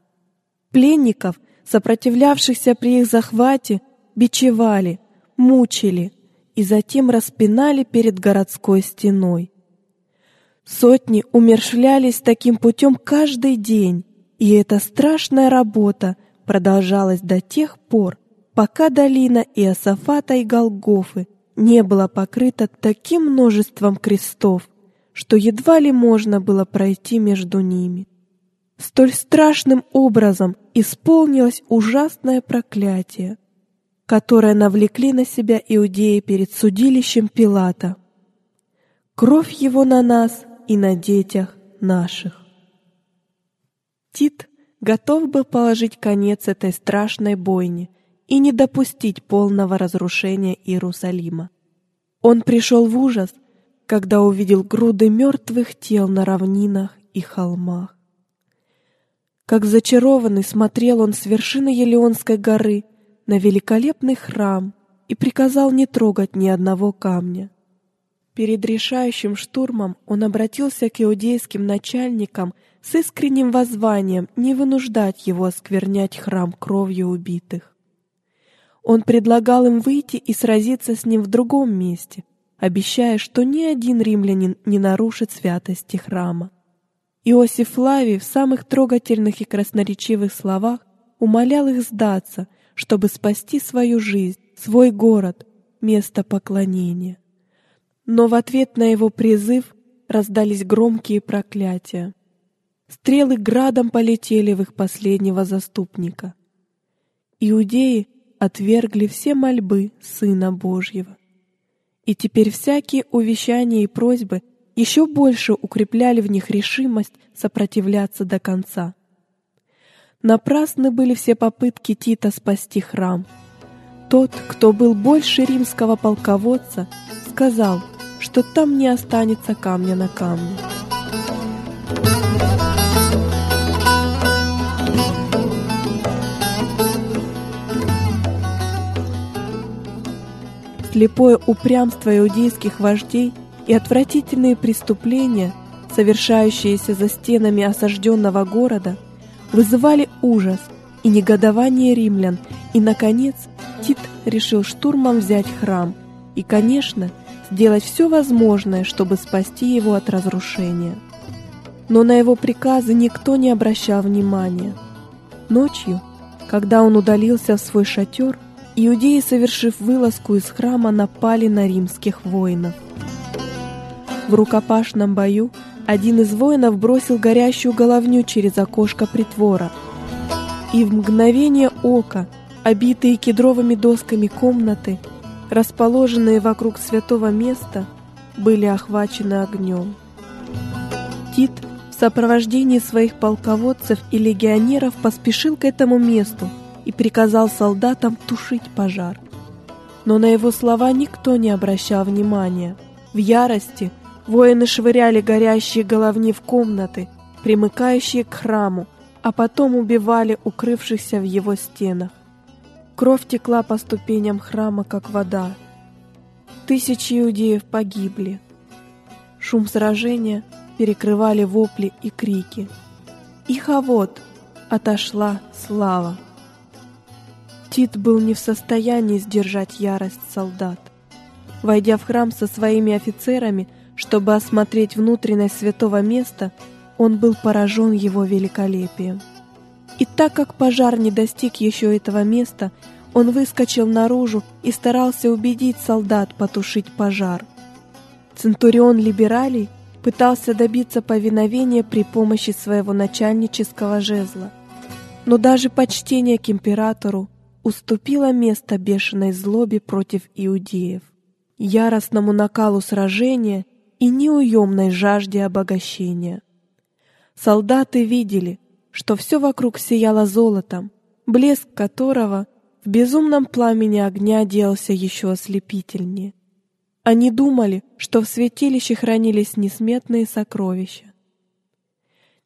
Пленников, сопротивлявшихся при их захвате, бичевали, мучили и затем распинали перед городской стеной. Сотни умершвлялись таким путем каждый день, и эта страшная работа продолжалась до тех пор, пока долина Иосафата и Голгофы не была покрыта таким множеством крестов, что едва ли можно было пройти между ними. Столь страшным образом исполнилось ужасное проклятие, которое навлекли на себя иудеи перед судилищем Пилата. Кровь его на нас и на детях наших. Тит готов был положить конец этой страшной бойне и не допустить полного разрушения Иерусалима. Он пришел в ужас когда увидел груды мертвых тел на равнинах и холмах. Как зачарованный смотрел он с вершины Елеонской горы на великолепный храм и приказал не трогать ни одного камня. Перед решающим штурмом он обратился к иудейским начальникам с искренним воззванием не вынуждать его осквернять храм кровью убитых. Он предлагал им выйти и сразиться с ним в другом месте, обещая, что ни один римлянин не нарушит святости храма. Иосиф Флавий в самых трогательных и красноречивых словах умолял их сдаться, чтобы спасти свою жизнь, свой город, место поклонения. Но в ответ на его призыв раздались громкие проклятия. Стрелы градом полетели в их последнего заступника. Иудеи отвергли все мольбы Сына Божьего. И теперь всякие увещания и просьбы еще больше укрепляли в них решимость сопротивляться до конца. Напрасны были все попытки Тита спасти храм. Тот, кто был больше римского полководца, сказал, что там не останется камня на камне. Слепое упрямство иудейских вождей и отвратительные преступления совершающиеся за стенами осажденного города, вызывали ужас и негодование римлян, и, наконец, Тит решил штурмом взять храм и, конечно, сделать все возможное, чтобы спасти его от разрушения. Но на его приказы никто не обращал внимания. Ночью, когда он удалился в свой шатер, иудеи, совершив вылазку из храма, напали на римских воинов. В рукопашном бою один из воинов бросил горящую головню через окошко притвора, и в мгновение ока, обитые кедровыми досками комнаты, расположенные вокруг святого места, были охвачены огнем. Тит в сопровождении своих полководцев и легионеров поспешил к этому месту и приказал солдатам тушить пожар. Но на его слова никто не обращал внимания. В ярости воины швыряли горящие головни в комнаты, примыкающие к храму, а потом убивали укрывшихся в его стенах. Кровь текла по ступеням храма, как вода. Тысячи иудеев погибли. Шум сражения перекрывали вопли и крики. Их а вот отошла слава. Тит был не в состоянии сдержать ярость солдат. Войдя в храм со своими офицерами, чтобы осмотреть внутренность святого места, он был поражен его великолепием. И так как пожар не достиг еще этого места, он выскочил наружу и старался убедить солдат потушить пожар. Центурион Либералий пытался добиться повиновения при помощи своего начальнического жезла. Но даже почтение к императору уступило место бешеной злобе против иудеев, яростному накалу сражения и неуемной жажде обогащения. Солдаты видели, что все вокруг сияло золотом, блеск которого в безумном пламени огня делался еще ослепительнее. Они думали, что в святилище хранились несметные сокровища.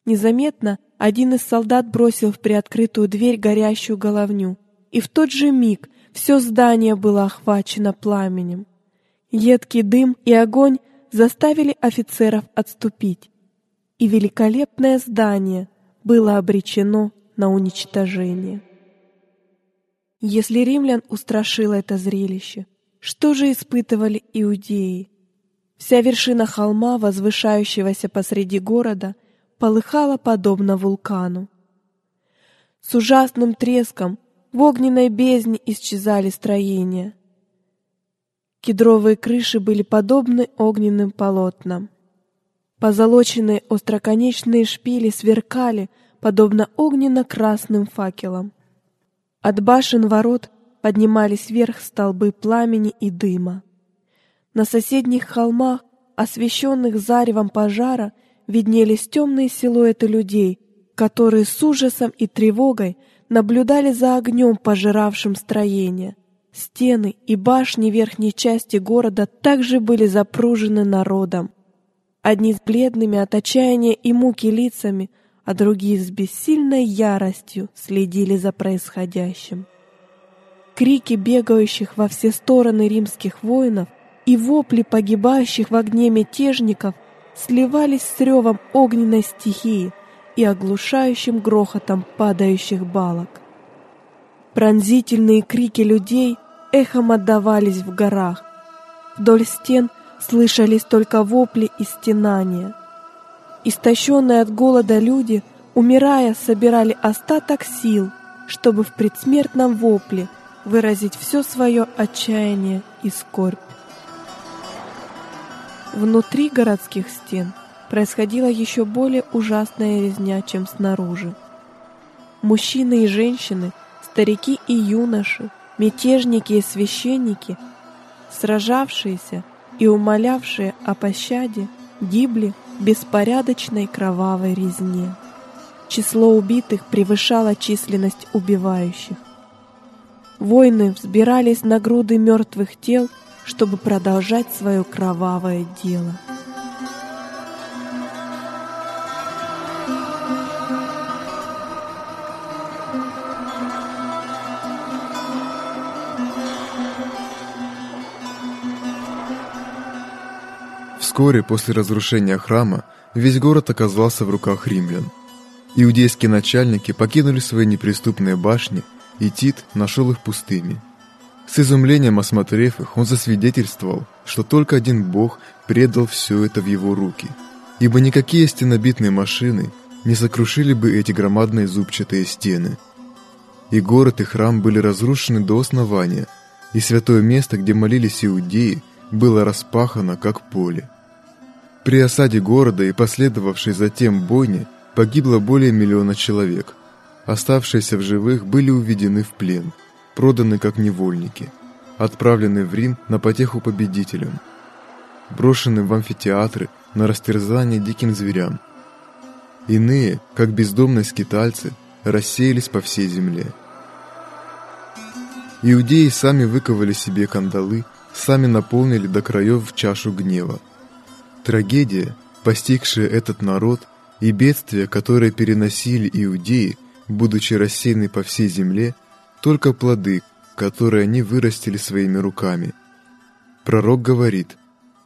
Незаметно один из солдат бросил в приоткрытую дверь горящую головню, и в тот же миг все здание было охвачено пламенем. Едкий дым и огонь заставили офицеров отступить, и великолепное здание было обречено на уничтожение. Если римлян устрашило это зрелище, что же испытывали иудеи? Вся вершина холма, возвышающегося посреди города, полыхала подобно вулкану. С ужасным треском в огненной бездне исчезали строения. Кедровые крыши были подобны огненным полотнам. Позолоченные остроконечные шпили сверкали, подобно огненно-красным факелам. От башен ворот поднимались вверх столбы пламени и дыма. На соседних холмах, освещенных заревом пожара, виднелись темные силуэты людей, которые с ужасом и тревогой наблюдали за огнем, пожиравшим строение. Стены и башни верхней части города также были запружены народом. Одни с бледными от отчаяния и муки лицами, а другие с бессильной яростью следили за происходящим. Крики бегающих во все стороны римских воинов и вопли погибающих в огне мятежников сливались с ревом огненной стихии и оглушающим грохотом падающих балок. Пронзительные крики людей эхом отдавались в горах. Вдоль стен слышались только вопли и стенания. Истощенные от голода люди, умирая, собирали остаток сил, чтобы в предсмертном вопле выразить все свое отчаяние и скорбь. Внутри городских стен происходила еще более ужасная резня, чем снаружи. Мужчины и женщины, старики и юноши, мятежники и священники, сражавшиеся и умолявшие о пощаде, гибли в беспорядочной кровавой резне. Число убитых превышало численность убивающих. Воины взбирались на груды мертвых тел, чтобы продолжать свое кровавое дело. Вскоре после разрушения храма весь город оказался в руках римлян. Иудейские начальники покинули свои неприступные башни, и Тит нашел их пустыми. С изумлением осмотрев их, он засвидетельствовал, что только один Бог предал все это в его руки, ибо никакие стенобитные машины не сокрушили бы эти громадные зубчатые стены. И город, и храм были разрушены до основания, и святое место, где молились иудеи, было распахано, как поле. При осаде города и последовавшей затем бойне погибло более миллиона человек. Оставшиеся в живых были уведены в плен, проданы как невольники, отправлены в Рим на потеху победителям, брошены в амфитеатры на растерзание диким зверям. Иные, как бездомные скитальцы, рассеялись по всей земле. Иудеи сами выковали себе кандалы, сами наполнили до краев чашу гнева. Трагедия, постигшая этот народ, и бедствия, которые переносили иудеи, будучи рассеяны по всей земле, только плоды, которые они вырастили своими руками. Пророк говорит,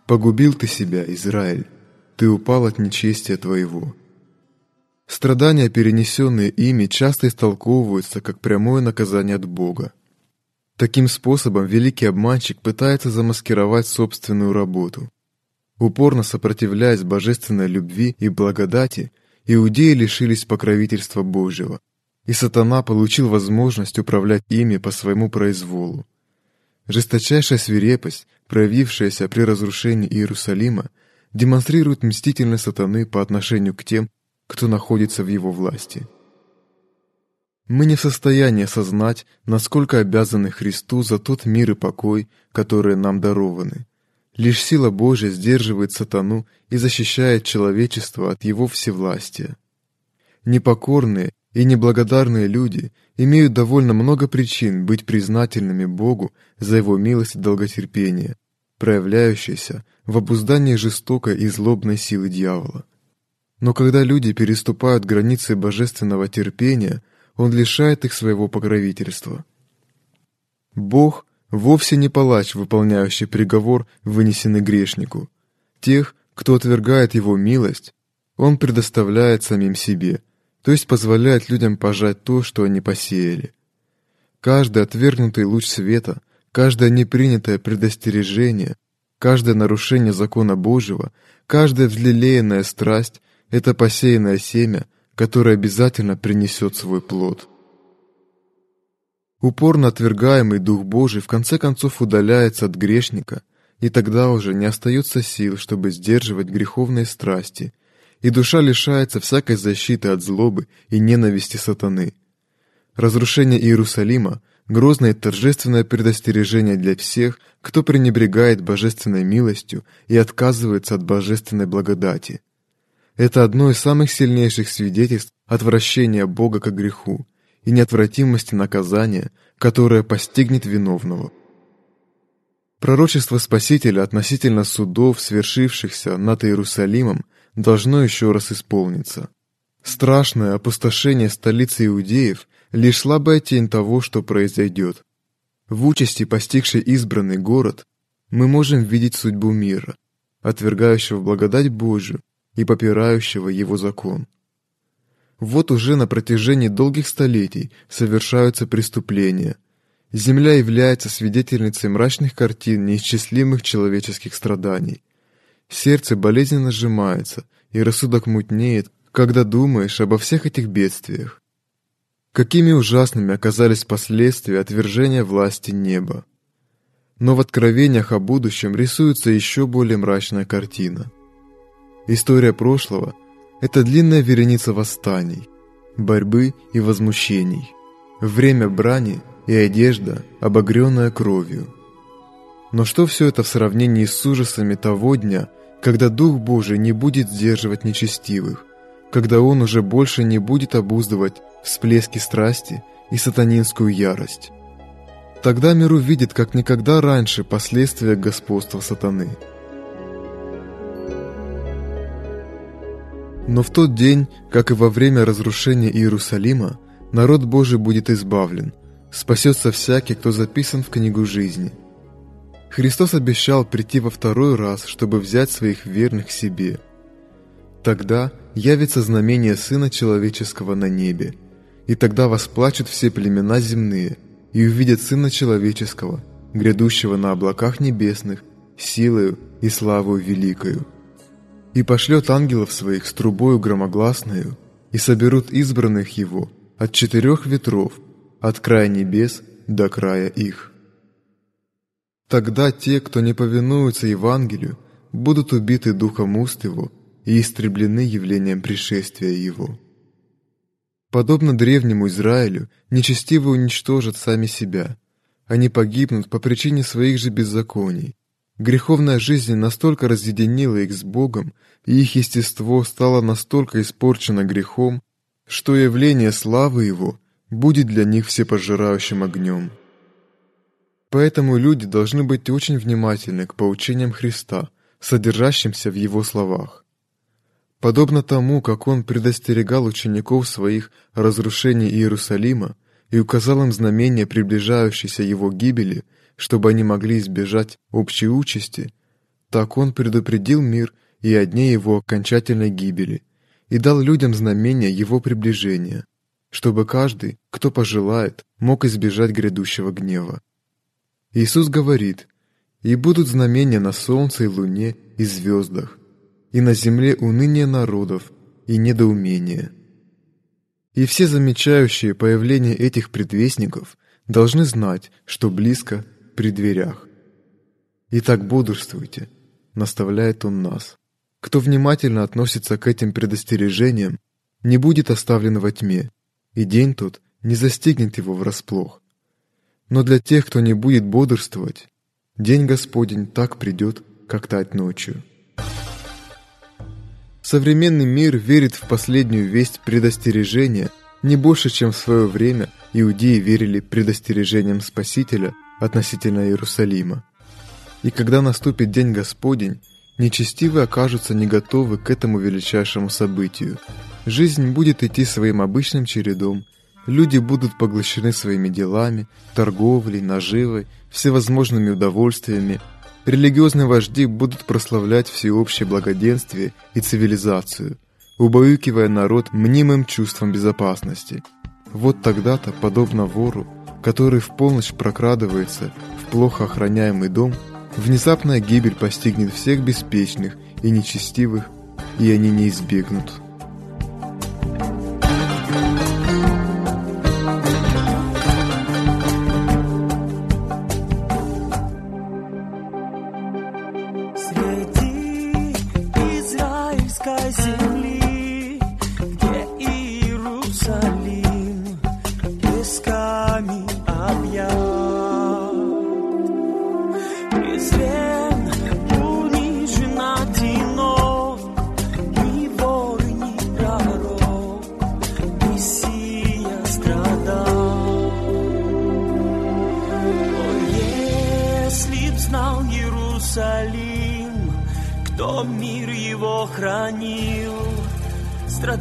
«Погубил ты себя, Израиль, ты упал от нечестия твоего». Страдания, перенесенные ими, часто истолковываются как прямое наказание от Бога. Таким способом великий обманщик пытается замаскировать собственную работу. Упорно сопротивляясь божественной любви и благодати, иудеи лишились покровительства Божьего, и сатана получил возможность управлять ими по своему произволу. Жесточайшая свирепость, проявившаяся при разрушении Иерусалима, демонстрирует мстительность сатаны по отношению к тем, кто находится в его власти. Мы не в состоянии осознать, насколько обязаны Христу за тот мир и покой, которые нам дарованы. Лишь сила Божья сдерживает сатану и защищает человечество от его всевластия. Непокорные и неблагодарные люди имеют довольно много причин быть признательными Богу за его милость и долготерпение, проявляющееся в обуздании жестокой и злобной силы дьявола. Но когда люди переступают границы божественного терпения, он лишает их своего покровительства. Бог вовсе не палач, выполняющий приговор, вынесенный грешнику. Тех, кто отвергает его милость, он предоставляет самим себе, то есть позволяет людям пожать то, что они посеяли. Каждый отвергнутый луч света, каждое непринятое предостережение, каждое нарушение закона Божьего, каждая взлелеянная страсть — это посеянное семя, который обязательно принесет свой плод. Упорно отвергаемый Дух Божий в конце концов удаляется от грешника, и тогда уже не остается сил, чтобы сдерживать греховные страсти, и душа лишается всякой защиты от злобы и ненависти сатаны. Разрушение Иерусалима – грозное и торжественное предостережение для всех, кто пренебрегает божественной милостью и отказывается от божественной благодати – это одно из самых сильнейших свидетельств отвращения Бога к греху и неотвратимости наказания, которое постигнет виновного. Пророчество Спасителя относительно судов, свершившихся над Иерусалимом, должно еще раз исполниться. Страшное опустошение столицы иудеев – лишь слабая тень того, что произойдет. В участи, постигшей избранный город, мы можем видеть судьбу мира, отвергающего благодать Божию и попирающего его закон. Вот уже на протяжении долгих столетий совершаются преступления. Земля является свидетельницей мрачных картин неисчислимых человеческих страданий. Сердце болезненно сжимается, и рассудок мутнеет, когда думаешь обо всех этих бедствиях. Какими ужасными оказались последствия отвержения власти неба. Но в откровениях о будущем рисуется еще более мрачная картина – История прошлого – это длинная вереница восстаний, борьбы и возмущений, время брани и одежда, обогренная кровью. Но что все это в сравнении с ужасами того дня, когда Дух Божий не будет сдерживать нечестивых, когда Он уже больше не будет обуздывать всплески страсти и сатанинскую ярость? Тогда мир увидит, как никогда раньше, последствия господства сатаны – Но в тот день, как и во время разрушения Иерусалима, народ Божий будет избавлен, спасется всякий, кто записан в книгу жизни. Христос обещал прийти во второй раз, чтобы взять своих верных себе. Тогда явится знамение Сына Человеческого на небе, и тогда восплачут все племена земные, и увидят Сына Человеческого, грядущего на облаках небесных, силою и славою великою. И пошлет ангелов своих с трубою громогласною, и соберут избранных его от четырех ветров, от края небес до края их. Тогда те, кто не повинуются Евангелию, будут убиты духом уст его и истреблены явлением пришествия его. Подобно древнему Израилю, нечестивые уничтожат сами себя. Они погибнут по причине своих же беззаконий. Греховная жизнь настолько разъединила их с Богом, и их естество стало настолько испорчено грехом, что явление славы Его будет для них всепожирающим огнем. Поэтому люди должны быть очень внимательны к поучениям Христа, содержащимся в Его словах. Подобно тому, как Он предостерегал учеников своих о разрушении Иерусалима и указал им знамения приближающейся Его гибели, чтобы они могли избежать общей участи, так Он предупредил мир и о дне Его окончательной гибели и дал людям знамения Его приближения, чтобы каждый, кто пожелает, мог избежать грядущего гнева. Иисус говорит, «И будут знамения на солнце и луне и звездах, и на земле уныние народов и недоумение». И все замечающие появление этих предвестников должны знать, что близко при дверях. «Итак, бодрствуйте», — наставляет Он нас. Кто внимательно относится к этим предостережениям, не будет оставлен во тьме, и день тот не застигнет его врасплох. Но для тех, кто не будет бодрствовать, день Господень так придет, как тать ночью. Современный мир верит в последнюю весть предостережения не больше, чем в свое время иудеи верили предостережениям Спасителя относительно Иерусалима. И когда наступит День Господень, нечестивые окажутся не готовы к этому величайшему событию. Жизнь будет идти своим обычным чередом, Люди будут поглощены своими делами, торговлей, наживой, всевозможными удовольствиями. Религиозные вожди будут прославлять всеобщее благоденствие и цивилизацию, убаюкивая народ мнимым чувством безопасности. Вот тогда-то, подобно вору, который в полночь прокрадывается в плохо охраняемый дом, внезапная гибель постигнет всех беспечных и нечестивых, и они не избегнут.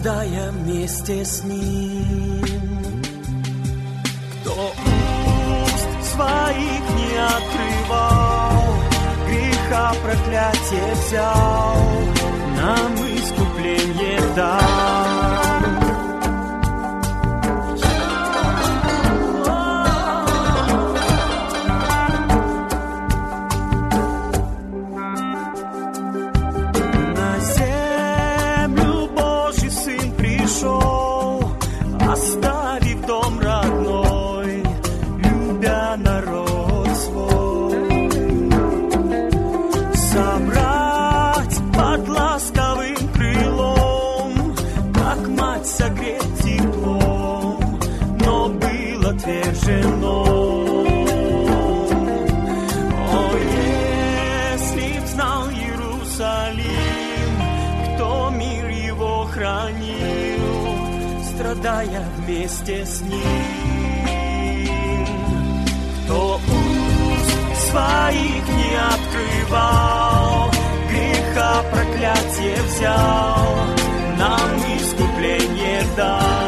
Страдая вместе с ним. Кто уст своих не открывал, греха проклятие взял, нам искупление дал. Вместе с ним. Кто уст своих не открывал, греха проклятие взял, нам искупление дал.